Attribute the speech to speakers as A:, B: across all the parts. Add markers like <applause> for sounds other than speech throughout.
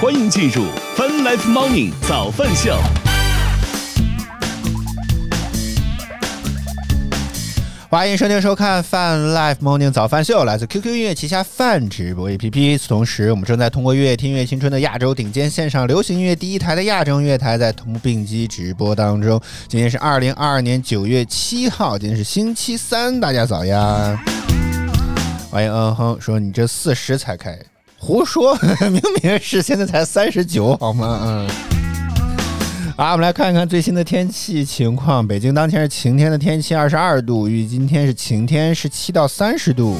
A: 欢迎进入 Fun Life Morning 早饭秀。
B: 欢迎收听收看 Fun Life Morning 早饭秀，来自 QQ 音乐旗下泛直播 APP。此同时，我们正在通过乐听乐青春的亚洲顶尖线上流行音乐第一台的亚洲音乐台，在同步并机直播当中。今天是二零二二年九月七号，今天是星期三，大家早呀！欢迎嗯哼说你这四十才开，胡说，<laughs> 明明是现在才三十九，好吗？嗯。啊，我们来看一看最新的天气情况。北京当天是晴天的天气，二十二度。预今天是晴天，十七到三十度。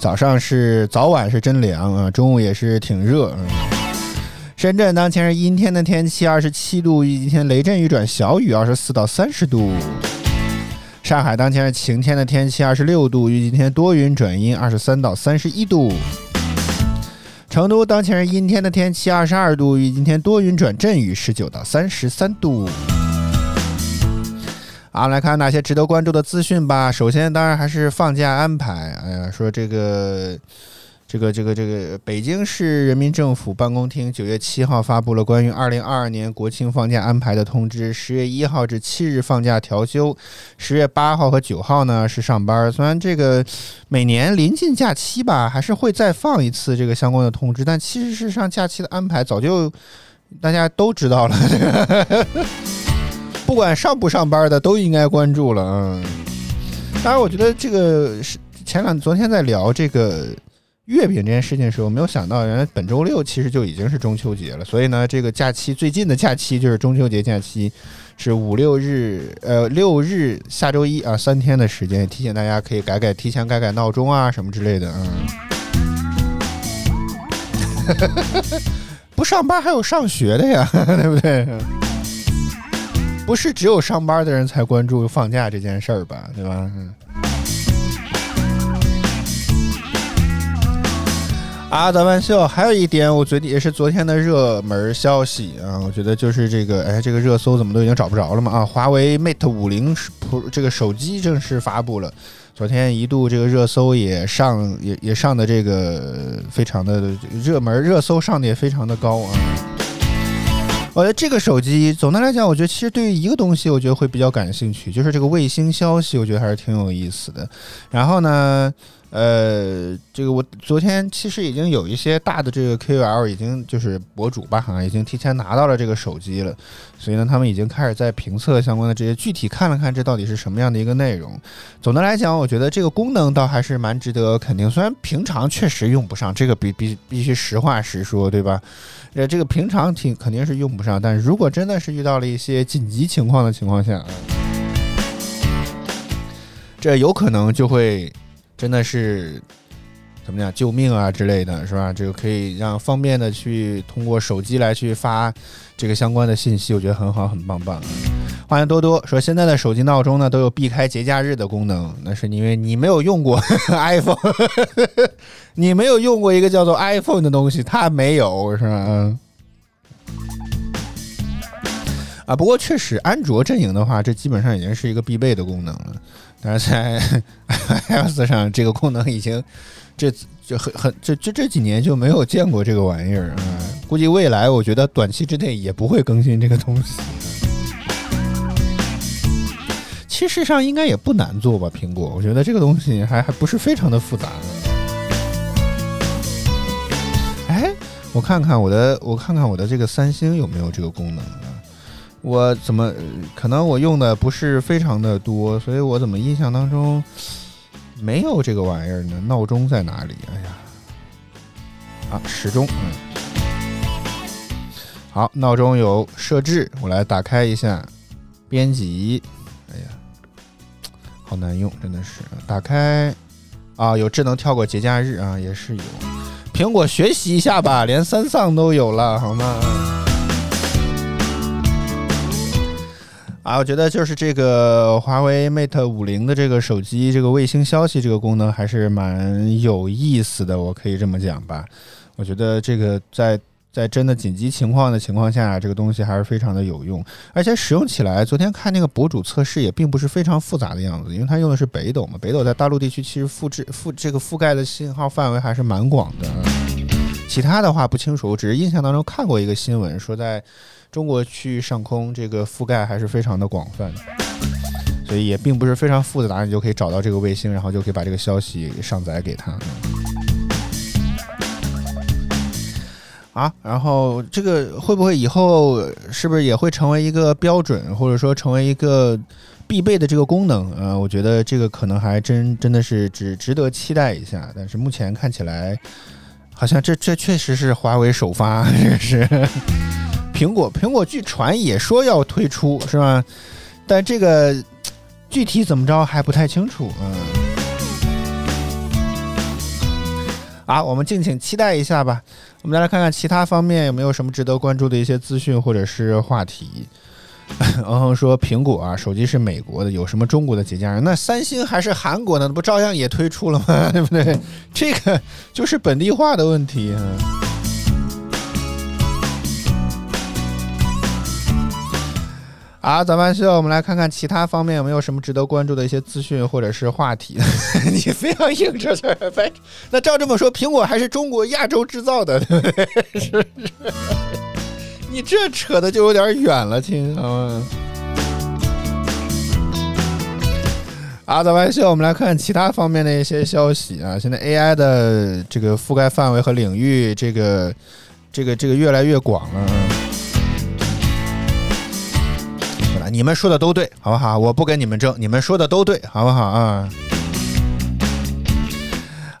B: 早上是早晚是真凉啊，中午也是挺热。嗯深圳当前是阴天的天气，二十七度。预今天雷阵雨转小雨，二十四到三十度。上海当前是晴天的天气，二十六度。预今天多云转阴，二十三到三十一度。成都当前是阴天的天气，二十二度。与今天多云转阵雨，十九到三十三度。好，来看哪些值得关注的资讯吧。首先，当然还是放假安排。哎呀，说这个。这个这个这个，北京市人民政府办公厅九月七号发布了关于二零二二年国庆放假安排的通知。十月一号至七日放假调休，十月八号和九号呢是上班。虽然这个每年临近假期吧，还是会再放一次这个相关的通知，但其实事实上假期的安排早就大家都知道了。<laughs> 不管上不上班的都应该关注了。嗯，当然，我觉得这个是前两昨天在聊这个。月饼这件事情的时候，没有想到，原来本周六其实就已经是中秋节了。所以呢，这个假期最近的假期就是中秋节假期，是五六日，呃，六日下周一啊，三天的时间，提醒大家可以改改，提前改改闹钟啊，什么之类的，嗯。<laughs> 不上班还有上学的呀，<laughs> 对不对？不是只有上班的人才关注放假这件事儿吧，对吧？嗯。啊，早饭秀，还有一点，我觉得也是昨天的热门消息啊，我觉得就是这个，哎，这个热搜怎么都已经找不着了嘛啊，华为 Mate 五零 Pro 这个手机正式发布了，昨天一度这个热搜也上也也上的这个非常的热门，热搜上的也非常的高啊。我觉得这个手机总的来讲，我觉得其实对于一个东西，我觉得会比较感兴趣，就是这个卫星消息，我觉得还是挺有意思的。然后呢？呃，这个我昨天其实已经有一些大的这个 KOL 已经就是博主吧，好像已经提前拿到了这个手机了，所以呢，他们已经开始在评测相关的这些具体看了看这到底是什么样的一个内容。总的来讲，我觉得这个功能倒还是蛮值得肯定，虽然平常确实用不上，这个必必必须实话实说，对吧？呃，这个平常挺肯定是用不上，但如果真的是遇到了一些紧急情况的情况下，这有可能就会。真的是怎么讲救命啊之类的，是吧？这个可以让方便的去通过手机来去发这个相关的信息，我觉得很好，很棒棒。欢迎多多说，现在的手机闹钟呢都有避开节假日的功能，那是因为你没有用过 <laughs> iPhone，你没有用过一个叫做 iPhone 的东西，它没有，是吧？啊，不过确实，安卓阵营的话，这基本上已经是一个必备的功能了。但是在 <laughs> iOS 上，这个功能已经这这很很这这这几年就没有见过这个玩意儿啊！估计未来我觉得短期之内也不会更新这个东西。其实上应该也不难做吧？苹果，我觉得这个东西还还不是非常的复杂。哎，我看看我的，我看看我的这个三星有没有这个功能。我怎么可能我用的不是非常的多，所以我怎么印象当中没有这个玩意儿呢？闹钟在哪里？哎呀，啊，时钟，嗯，好，闹钟有设置，我来打开一下，编辑，哎呀，好难用，真的是，打开，啊，有智能跳过节假日啊，也是有，苹果学习一下吧，连三丧都有了，好吗？啊，我觉得就是这个华为 Mate 五零的这个手机，这个卫星消息这个功能还是蛮有意思的，我可以这么讲吧。我觉得这个在在真的紧急情况的情况下，这个东西还是非常的有用，而且使用起来，昨天看那个博主测试也并不是非常复杂的样子，因为它用的是北斗嘛，北斗在大陆地区其实复制覆这个覆盖的信号范围还是蛮广的。其他的话不清楚，我只是印象当中看过一个新闻，说在中国区域上空这个覆盖还是非常的广泛的，所以也并不是非常复杂，你就可以找到这个卫星，然后就可以把这个消息上载给他。啊，然后这个会不会以后是不是也会成为一个标准，或者说成为一个必备的这个功能？呃，我觉得这个可能还真真的是值值得期待一下。但是目前看起来，好像这这确实是华为首发，这 <laughs> 是苹果苹果据传也说要推出，是吧？但这个具体怎么着还不太清楚，嗯。啊，我们敬请期待一下吧。我们再来看看其他方面有没有什么值得关注的一些资讯或者是话题。嗯哼，说苹果啊，手机是美国的，有什么中国的节假日？那三星还是韩国的，不照样也推出了吗？<laughs> 对不对？这个就是本地化的问题。好，早饭秀，我们来看看其他方面有没有什么值得关注的一些资讯或者是话题。<laughs> 你非要硬着这儿那照这么说，苹果还是中国亚洲制造的，对不对？是是。你这扯的就有点远了，亲。嗯。好，早饭秀，我们来看其他方面的一些消息啊。现在 AI 的这个覆盖范围和领域，这个这个这个越来越广了。你们说的都对，好不好？我不跟你们争，你们说的都对，好不好啊？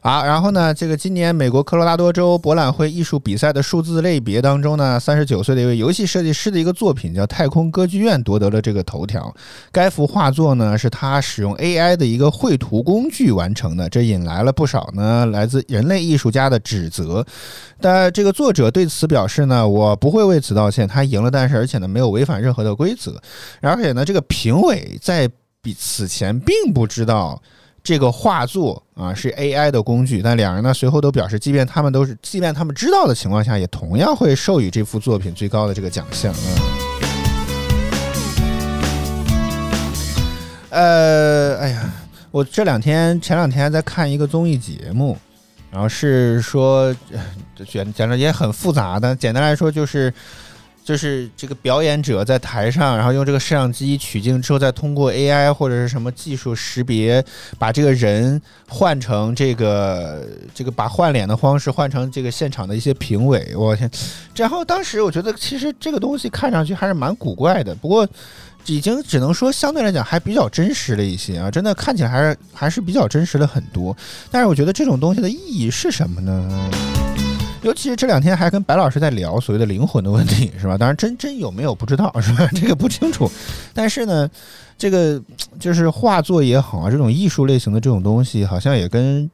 B: 好，然后呢，这个今年美国科罗拉多州博览会艺术比赛的数字类别当中呢，三十九岁的一位游戏设计师的一个作品叫《太空歌剧院》夺得了这个头条。该幅画作呢，是他使用 AI 的一个绘图工具完成的，这引来了不少呢来自人类艺术家的指责。但这个作者对此表示呢，我不会为此道歉。他赢了，但是而且呢没有违反任何的规则。而且呢，这个评委在比此前并不知道。这个画作啊是 AI 的工具，但两人呢随后都表示，即便他们都是，即便他们知道的情况下，也同样会授予这幅作品最高的这个奖项。呃，哎呀，我这两天前两天在看一个综艺节目，然后是说，简简直也很复杂的，简单来说就是。就是这个表演者在台上，然后用这个摄像机取镜之后，再通过 AI 或者是什么技术识别，把这个人换成这个这个把换脸的方式换成这个现场的一些评委。我天！然后当时我觉得其实这个东西看上去还是蛮古怪的，不过已经只能说相对来讲还比较真实了一些啊，真的看起来还是还是比较真实了很多。但是我觉得这种东西的意义是什么呢？尤其是这两天还跟白老师在聊所谓的灵魂的问题，是吧？当然真真有没有不知道，是吧？这个不清楚。但是呢，这个就是画作也好啊，这种艺术类型的这种东西，好像也跟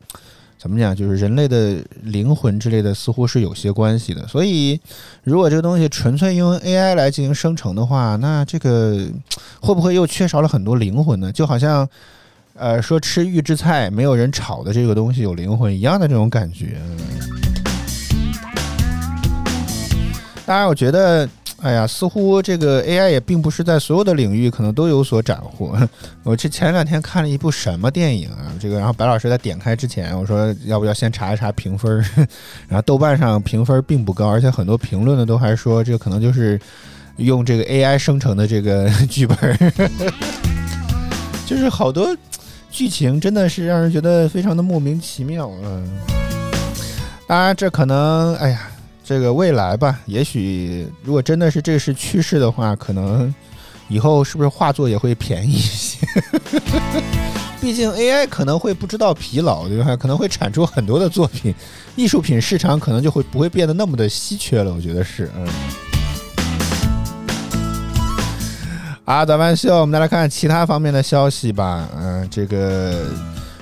B: 怎么讲，就是人类的灵魂之类的，似乎是有些关系的。所以，如果这个东西纯粹用 AI 来进行生成的话，那这个会不会又缺少了很多灵魂呢？就好像，呃，说吃预制菜没有人炒的这个东西有灵魂一样的这种感觉。当然，我觉得，哎呀，似乎这个 AI 也并不是在所有的领域可能都有所斩获。<laughs> 我这前两天看了一部什么电影啊？这个，然后白老师在点开之前，我说要不要先查一查评分？<laughs> 然后豆瓣上评分并不高，而且很多评论呢都还说这个可能就是用这个 AI 生成的这个 <laughs> 剧本，就是好多剧情真的是让人觉得非常的莫名其妙。嗯，当然这可能，哎呀。这个未来吧，也许如果真的是这是趋势的话，可能以后是不是画作也会便宜一些？<laughs> 毕竟 AI 可能会不知道疲劳，对吧？可能会产出很多的作品，艺术品市场可能就会不会变得那么的稀缺了。我觉得是，嗯。好，早饭秀，我们再来看其他方面的消息吧。嗯，这个。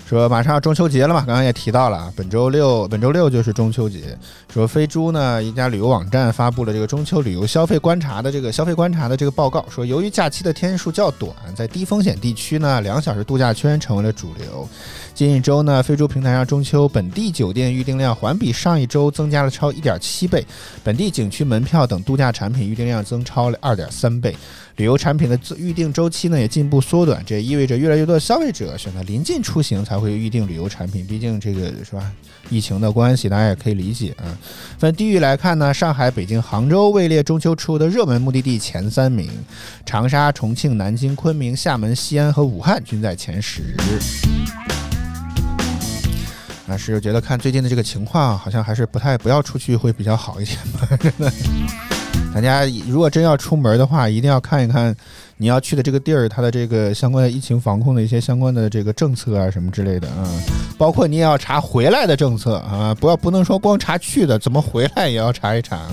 B: 说马上要中秋节了嘛，刚刚也提到了啊，本周六本周六就是中秋节。说飞猪呢一家旅游网站发布了这个中秋旅游消费观察的这个消费观察的这个报告，说由于假期的天数较短，在低风险地区呢，两小时度假圈成为了主流。近一周呢，飞猪平台上中秋本地酒店预订量环比上一周增加了超一点七倍，本地景区门票等度假产品预订量增超了二点三倍。旅游产品的预订周期呢也进一步缩短，这也意味着越来越多的消费者选择临近出行才会预定旅游产品，毕竟这个是吧？疫情的关系，大家也可以理解啊。分地域来看呢，上海、北京、杭州位列中秋出游的热门目的地前三名，长沙、重庆、南京、昆明、厦门、西安和武汉均在前十。啊，是觉得看最近的这个情况，好像还是不太不要出去会比较好一点吧。真的，大家如果真要出门的话，一定要看一看你要去的这个地儿，它的这个相关的疫情防控的一些相关的这个政策啊什么之类的啊，包括你也要查回来的政策啊，不要不能说光查去的，怎么回来也要查一查啊。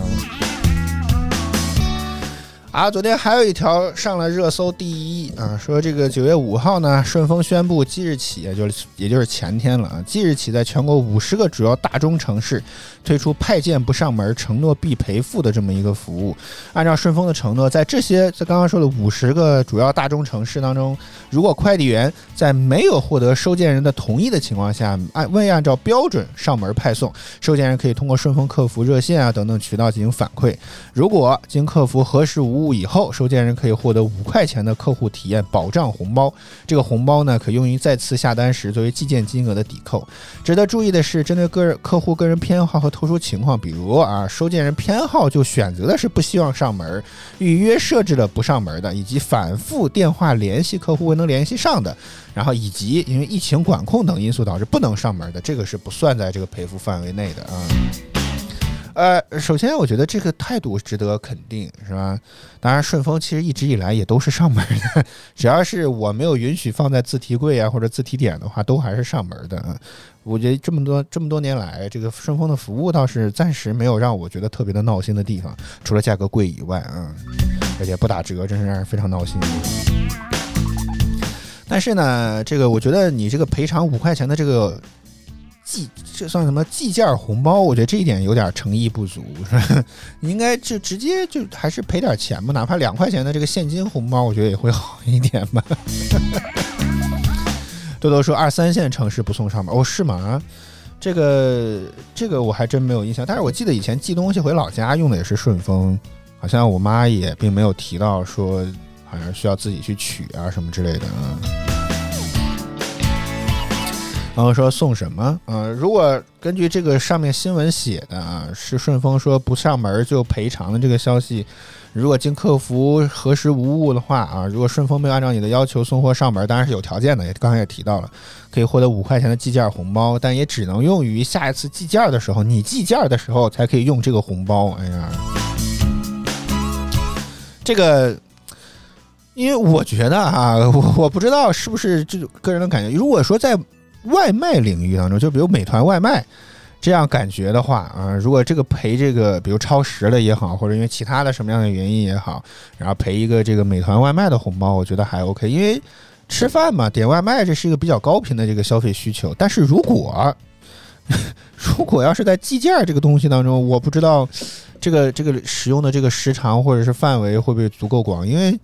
B: 啊，昨天还有一条上了热搜第一啊，说这个九月五号呢，顺丰宣布即日起，也就是也就是前天了啊，即日起在全国五十个主要大中城市推出派件不上门，承诺必赔付的这么一个服务。按照顺丰的承诺，在这些在刚刚说的五十个主要大中城市当中，如果快递员在没有获得收件人的同意的情况下，按未按照标准上门派送，收件人可以通过顺丰客服热线啊等等渠道进行反馈。如果经客服核实无误以后，收件人可以获得五块钱的客户体验保障红包。这个红包呢，可用于再次下单时作为寄件金额的抵扣。值得注意的是，针对个人客户个人偏好和特殊情况，比如啊，收件人偏好就选择的是不希望上门，预约设置了不上门的，以及反复电话联系客户未能联系上的，然后以及因为疫情管控等因素导致不能上门的，这个是不算在这个赔付范围内的啊。呃，首先我觉得这个态度值得肯定，是吧？当然，顺丰其实一直以来也都是上门的，<laughs> 只要是我没有允许放在自提柜啊或者自提点的话，都还是上门的。我觉得这么多这么多年来，这个顺丰的服务倒是暂时没有让我觉得特别的闹心的地方，除了价格贵以外啊，而且不打折，真是让人非常闹心。但是呢，这个我觉得你这个赔偿五块钱的这个。计这算什么计件红包？我觉得这一点有点诚意不足，是吧？<laughs> 应该就直接就还是赔点钱吧，哪怕两块钱的这个现金红包，我觉得也会好一点吧。<laughs> 多多说二三线城市不送上门哦，是吗？这个这个我还真没有印象，但是我记得以前寄东西回老家用的也是顺丰，好像我妈也并没有提到说好像需要自己去取啊什么之类的啊。然后说送什么？呃，如果根据这个上面新闻写的啊，是顺丰说不上门就赔偿的这个消息，如果经客服核实无误的话啊，如果顺丰没有按照你的要求送货上门，当然是有条件的，也刚才也提到了，可以获得五块钱的寄件红包，但也只能用于下一次寄件的时候，你寄件的时候才可以用这个红包。哎呀，这个，因为我觉得啊，我我不知道是不是这个人的感觉，如果说在。外卖领域当中，就比如美团外卖这样感觉的话啊，如果这个赔这个，比如超时了也好，或者因为其他的什么样的原因也好，然后赔一个这个美团外卖的红包，我觉得还 OK。因为吃饭嘛，点外卖这是一个比较高频的这个消费需求。但是如果如果要是在寄件这个东西当中，我不知道这个这个使用的这个时长或者是范围会不会足够广，因为。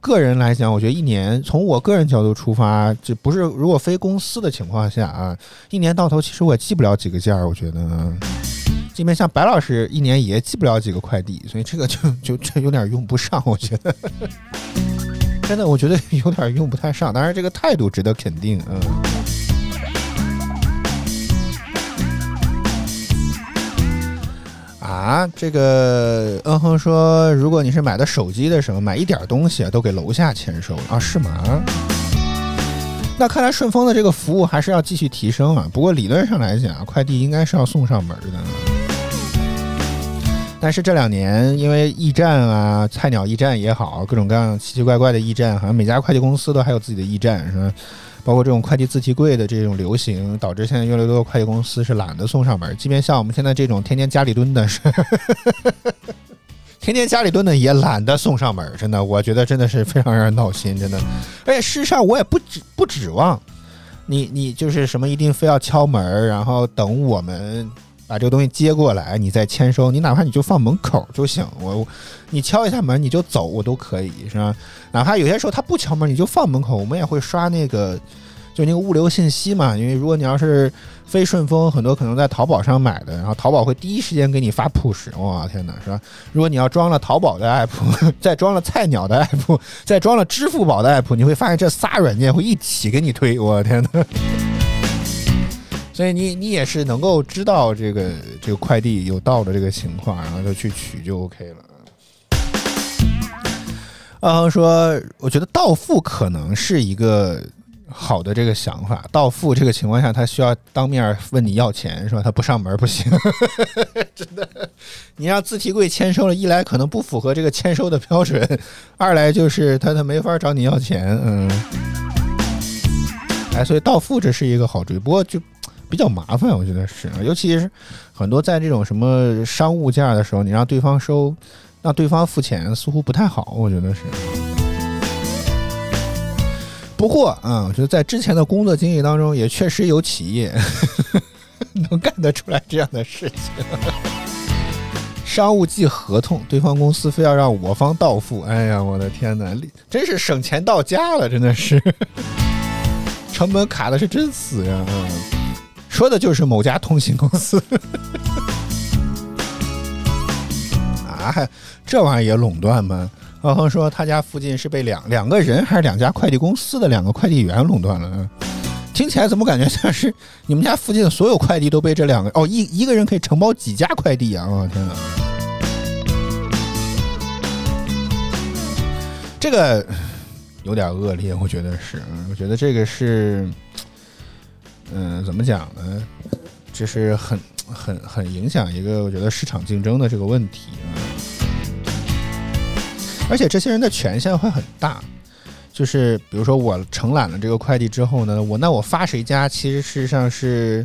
B: 个人来讲，我觉得一年从我个人角度出发，这不是如果非公司的情况下啊，一年到头其实我也寄不了几个件儿。我觉得，这边像白老师一年也寄不了几个快递，所以这个就就这有点用不上。我觉得，<laughs> 真的，我觉得有点用不太上。当然，这个态度值得肯定，嗯。啊，这个嗯哼说，如果你是买的手机的时候，买一点东西啊都给楼下签收啊？是吗？那看来顺丰的这个服务还是要继续提升啊。不过理论上来讲，快递应该是要送上门的。但是这两年因为驿站啊，菜鸟驿站也好，各种各样奇奇怪怪的驿站，好像每家快递公司都还有自己的驿站，是吧？包括这种快递自提柜的这种流行，导致现在越来越多的快递公司是懒得送上门。即便像我们现在这种天天家里蹲的，是 <laughs> 天天家里蹲的也懒得送上门。真的，我觉得真的是非常让人闹心。真的，而且事实上我也不指不指望你，你就是什么一定非要敲门，然后等我们。把这个东西接过来，你再签收。你哪怕你就放门口就行，我你敲一下门你就走，我都可以，是吧？哪怕有些时候他不敲门，你就放门口，我们也会刷那个。就那个物流信息嘛，因为如果你要是非顺丰，很多可能在淘宝上买的，然后淘宝会第一时间给你发 push，哇天哪，是吧？如果你要装了淘宝的 app，<laughs> 再装了菜鸟的 app，<laughs> 再装了支付宝的 app，你会发现这仨软件会一起给你推，我天哪！所以你你也是能够知道这个这个快递有到的这个情况，然后就去取就 OK 了。嗯，说我觉得到付可能是一个好的这个想法。到付这个情况下，他需要当面问你要钱，是吧？他不上门不行，<laughs> 真的。你让自提柜签收了，一来可能不符合这个签收的标准，二来就是他他没法找你要钱。嗯，哎，所以到付这是一个好主意，不过就比较麻烦，我觉得是，尤其是很多在这种什么商务价的时候，你让对方收。让对方付钱似乎不太好，我觉得是。不过啊，我觉得在之前的工作经历当中，也确实有企业 <laughs> 能干得出来这样的事情。商务寄合同，对方公司非要让我方到付，哎呀，我的天哪，真是省钱到家了，真的是，<laughs> 成本卡的是真死呀！嗯说的就是某家通信公司。<laughs> 啊，这玩意儿也垄断吗？浩恒说他家附近是被两两个人还是两家快递公司的两个快递员垄断了？听起来怎么感觉像是你们家附近的所有快递都被这两个哦一一个人可以承包几家快递啊！我天哪，这个有点恶劣，我觉得是，我觉得这个是，嗯，怎么讲呢？这是很。很很影响一个，我觉得市场竞争的这个问题啊，而且这些人的权限会很大，就是比如说我承揽了这个快递之后呢，我那我发谁家，其实事实上是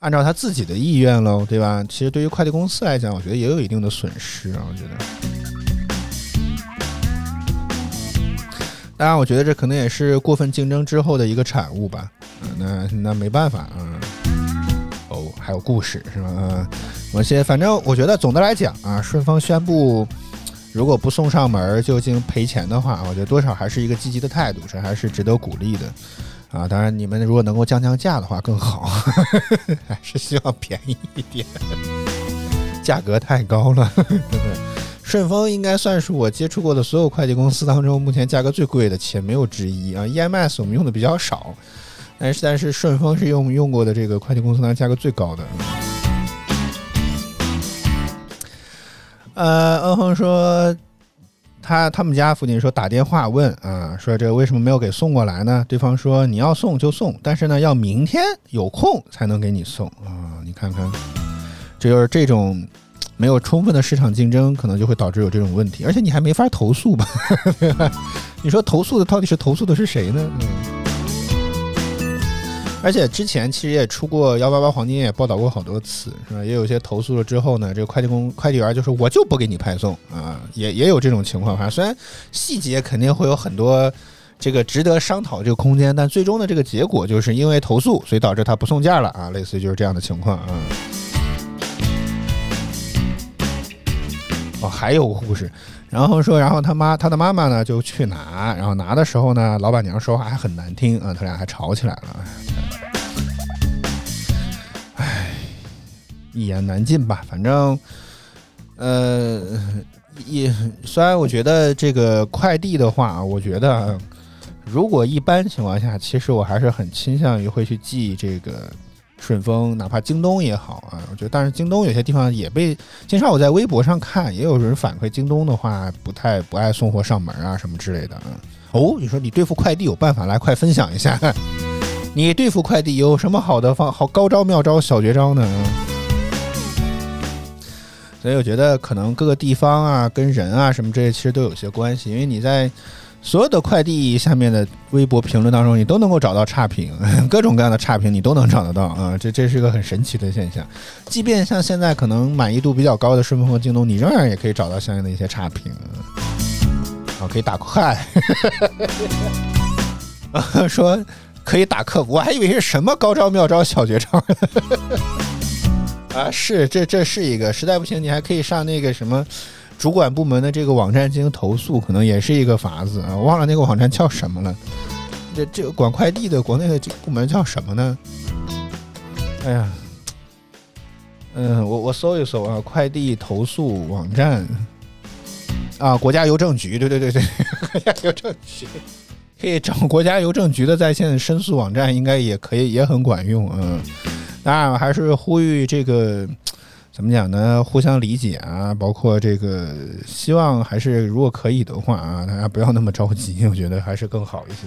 B: 按照他自己的意愿喽，对吧？其实对于快递公司来讲，我觉得也有一定的损失啊，我觉得。当然，我觉得这可能也是过分竞争之后的一个产物吧，啊，那那没办法啊。哦还有故事是吧？我先反正我觉得总的来讲啊，顺丰宣布如果不送上门就进行赔钱的话，我觉得多少还是一个积极的态度，这还是值得鼓励的啊。当然，你们如果能够降降价的话更好，<laughs> 还是希望便宜一点，价格太高了，对不对？顺丰应该算是我接触过的所有快递公司当中目前价格最贵的，且没有之一啊。EMS 我们用的比较少。但是但是顺丰是用用过的这个快递公司当中价格最高的。呃，恩恒说他他们家附近说打电话问啊，说这为什么没有给送过来呢？对方说你要送就送，但是呢要明天有空才能给你送啊。你看看，这就是这种没有充分的市场竞争，可能就会导致有这种问题，而且你还没法投诉吧？<laughs> 你说投诉的到底是投诉的是谁呢？嗯。而且之前其实也出过幺八八黄金也报道过好多次，是吧？也有些投诉了之后呢，这个快递工快递员就说我就不给你派送啊，也也有这种情况。反正虽然细节肯定会有很多这个值得商讨这个空间，但最终的这个结果就是因为投诉，所以导致他不送件了啊，类似于就是这样的情况啊。哦，还有个故事，然后说，然后他妈他的妈妈呢就去拿，然后拿的时候呢，老板娘说话还很难听啊，他俩还吵起来了。唉，一言难尽吧，反正，呃，也虽然我觉得这个快递的话，我觉得如果一般情况下，其实我还是很倾向于会去寄这个。顺丰，哪怕京东也好啊，我觉得，但是京东有些地方也被经常我在微博上看，也有人反馈京东的话不太不爱送货上门啊什么之类的。哦，你说你对付快递有办法，来快分享一下，<laughs> 你对付快递有什么好的方好高招妙招小绝招呢？所以我觉得可能各个地方啊，跟人啊什么这些其实都有些关系，因为你在。所有的快递下面的微博评论当中，你都能够找到差评，<laughs> 各种各样的差评你都能找得到啊！这这是一个很神奇的现象。即便像现在可能满意度比较高的顺丰和京东，你仍然也可以找到相应的一些差评啊，可以打快，<laughs> 说可以打客服，我还以为是什么高招妙招小绝招 <laughs> 啊！是，这这是一个，实在不行你还可以上那个什么。主管部门的这个网站进行投诉，可能也是一个法子啊！我忘了那个网站叫什么了。这这个管快递的国内的部门叫什么呢？哎呀，嗯，我我搜一搜啊，快递投诉网站啊，国家邮政局，对对对对，国家邮政局。可以找国家邮政局的在线申诉网站，应该也可以，也很管用。嗯，当然还是呼吁这个怎么讲呢？互相理解啊，包括这个希望还是如果可以的话啊，大家不要那么着急，我觉得还是更好一些。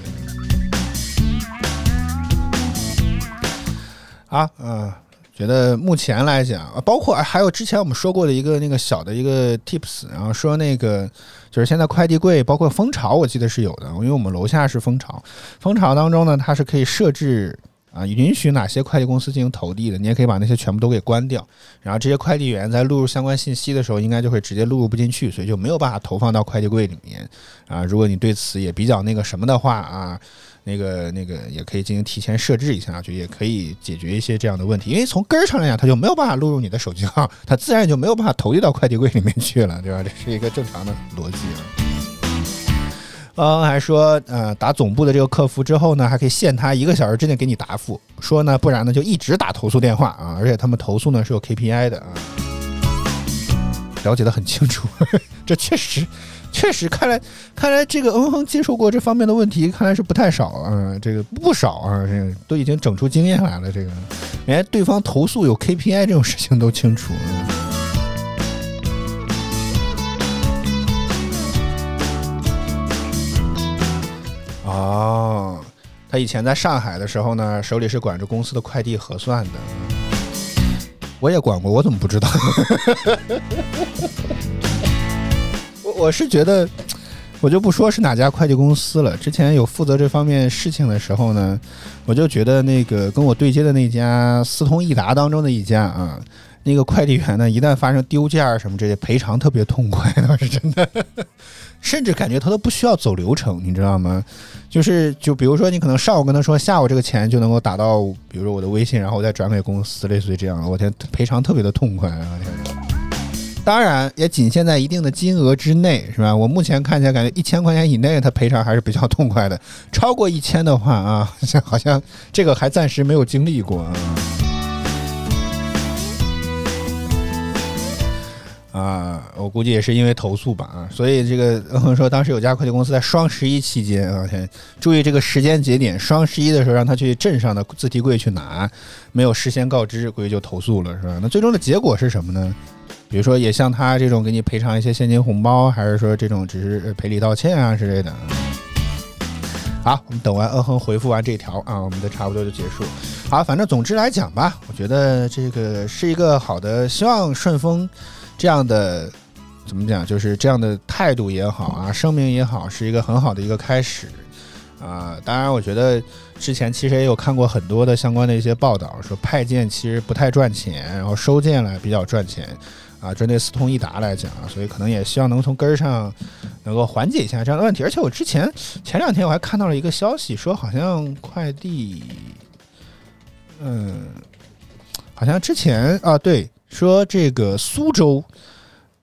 B: 啊，嗯。觉得目前来讲，包括还有之前我们说过的一个那个小的一个 tips，然后说那个就是现在快递柜，包括蜂巢，我记得是有的，因为我们楼下是蜂巢，蜂巢当中呢，它是可以设置啊，允许哪些快递公司进行投递的，你也可以把那些全部都给关掉，然后这些快递员在录入相关信息的时候，应该就会直接录入不进去，所以就没有办法投放到快递柜里面啊。如果你对此也比较那个什么的话啊。那个那个也可以进行提前设置一下，就也可以解决一些这样的问题。因为从根儿上来讲，它就没有办法录入你的手机号，它自然就没有办法投递到快递柜里面去了，对吧？这是一个正常的逻辑呃，还说，呃，打总部的这个客服之后呢，还可以限他一个小时之内给你答复，说呢，不然呢就一直打投诉电话啊，而且他们投诉呢是有 KPI 的啊，了解的很清楚，<laughs> 这确实。确实，看来看来这个嗯哼接受过这方面的问题，看来是不太少啊，这个不少啊，这个都已经整出经验来了。这个连对方投诉有 KPI 这种事情都清楚。哦，他以前在上海的时候呢，手里是管着公司的快递核算的。我也管过，我怎么不知道？<laughs> 我我是觉得，我就不说是哪家快递公司了。之前有负责这方面事情的时候呢，我就觉得那个跟我对接的那家四通一达当中的一家啊，那个快递员呢，一旦发生丢件儿什么这些，赔偿特别痛快，<laughs> 倒是真的。甚至感觉他都不需要走流程，你知道吗？就是就比如说，你可能上午跟他说，下午这个钱就能够打到，比如说我的微信，然后我再转给公司，类似于这样。我天，赔偿特别的痛快啊！天。当然也仅限在一定的金额之内，是吧？我目前看起来感觉一千块钱以内，他赔偿还是比较痛快的。超过一千的话啊，<laughs> 好像这个还暂时没有经历过啊。啊，我估计也是因为投诉吧啊，所以这个 <laughs> 说当时有家快递公司在双十一期间啊，注意这个时间节点，双十一的时候让他去镇上的自提柜去拿，没有事先告知，估计就投诉了，是吧？那最终的结果是什么呢？比如说，也像他这种给你赔偿一些现金红包，还是说这种只是赔礼道歉啊之类的。好，我们等完嗯哼回复完这条啊，我们的差不多就结束。好，反正总之来讲吧，我觉得这个是一个好的，希望顺丰这样的怎么讲，就是这样的态度也好啊，声明也好，是一个很好的一个开始啊。当然，我觉得之前其实也有看过很多的相关的一些报道，说派件其实不太赚钱，然后收件来比较赚钱。啊，针对四通一达来讲啊，所以可能也希望能从根儿上能够缓解一下这样的问题。而且我之前前两天我还看到了一个消息，说好像快递，嗯，好像之前啊，对，说这个苏州。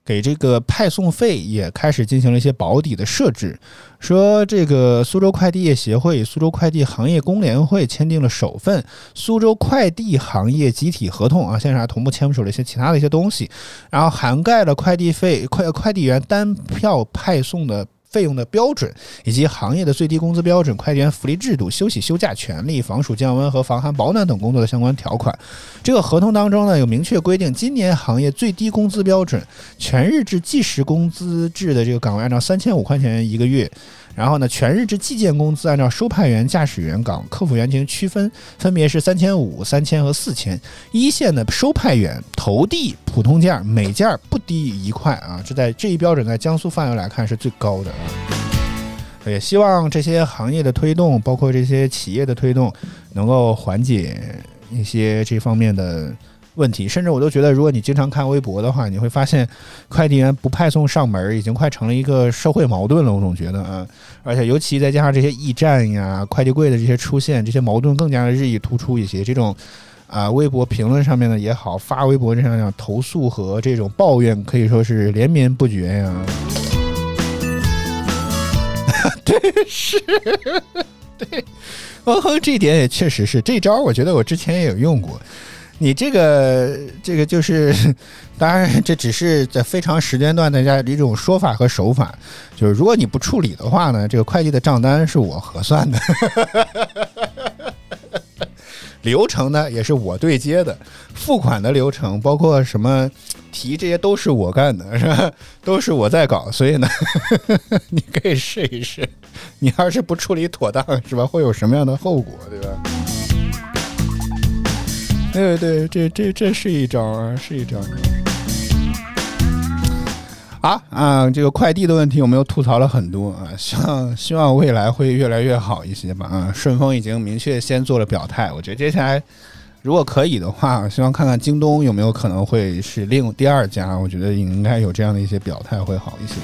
B: 给这个派送费也开始进行了一些保底的设置，说这个苏州快递业协会、苏州快递行业工联会签订了首份苏州快递行业集体合同啊，现在还同步签署了一些其他的一些东西，然后涵盖了快递费、快快递员单票派送的。费用的标准以及行业的最低工资标准、快递员福利制度、休息休假权利、防暑降温和防寒保暖等工作的相关条款。这个合同当中呢，有明确规定，今年行业最低工资标准，全日制计时工资制的这个岗位按照三千五块钱一个月。然后呢，全日制计件工资按照收派员、驾驶员岗、客服员进行区分，分别是三千五、三千和四千。一线的收派员投递普通件每件不低于一块啊，这在这一标准在江苏范围来看是最高的啊。也希望这些行业的推动，包括这些企业的推动，能够缓解一些这方面的。问题，甚至我都觉得，如果你经常看微博的话，你会发现，快递员不派送上门已经快成了一个社会矛盾了。我总觉得啊，而且尤其再加上这些驿站呀、快递柜的这些出现，这些矛盾更加的日益突出一些。这种啊，微博评论上面的也好，发微博这样讲投诉和这种抱怨可以说是连绵不绝呀。<laughs> 对，是，对，哦，这一点也确实是这招，我觉得我之前也有用过。你这个这个就是，当然这只是在非常时间段大家一种说法和手法，就是如果你不处理的话呢，这个快递的账单是我核算的，流程呢也是我对接的，付款的流程包括什么提这些都是我干的，是吧？都是我在搞，所以呢，<laughs> 你可以试一试，你要是不处理妥当，是吧？会有什么样的后果，对吧？对对，这这这是一招啊，是一招。好啊，这个快递的问题我们又吐槽了很多啊，希望希望未来会越来越好一些吧啊。顺丰已经明确先做了表态，我觉得接下来如果可以的话，希望看看京东有没有可能会是另第二家，我觉得应该有这样的一些表态会好一些。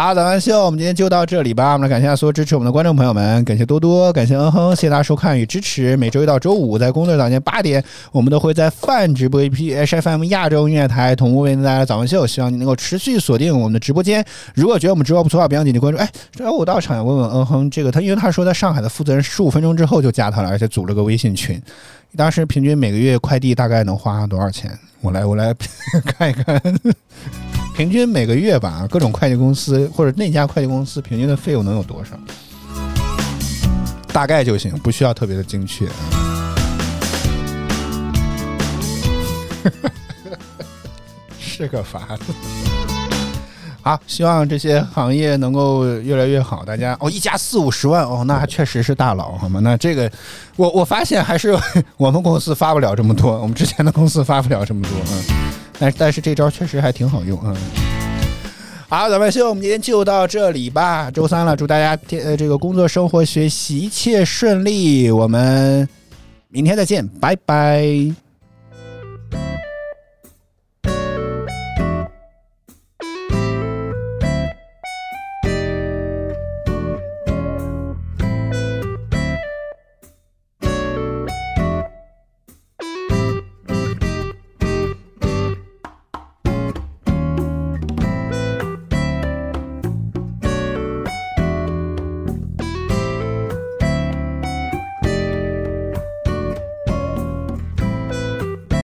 B: 好，早安秀，我们今天就到这里吧。我们来感谢所有支持我们的观众朋友们，感谢多多，感谢嗯哼，谢谢大家收看与支持。每周一到周五在工作早间八点，我们都会在泛直播 APP H F M 亚洲音乐台同步为大家早安秀。希望你能够持续锁定我们的直播间。如果觉得我们直播不错，不要紧急关注。哎，这我到场问问嗯哼，这个他因为他说在上海的负责人十五分钟之后就加他了，而且组了个微信群。当时平均每个月快递大概能花多少钱？我来我来看一看。平均每个月吧，各种快递公司或者那家快递公司平均的费用能有多少？大概就行，不需要特别的精确。<laughs> 是个法子。好，希望这些行业能够越来越好。大家哦，一家四五十万哦，那确实是大佬，好吗？那这个，我我发现还是 <laughs> 我们公司发不了这么多，我们之前的公司发不了这么多，嗯。但但是这招确实还挺好用嗯！好，咱们秀，我们今天就到这里吧。周三了，祝大家天呃这个工作、生活、学习一切顺利。我们明天再见，拜拜。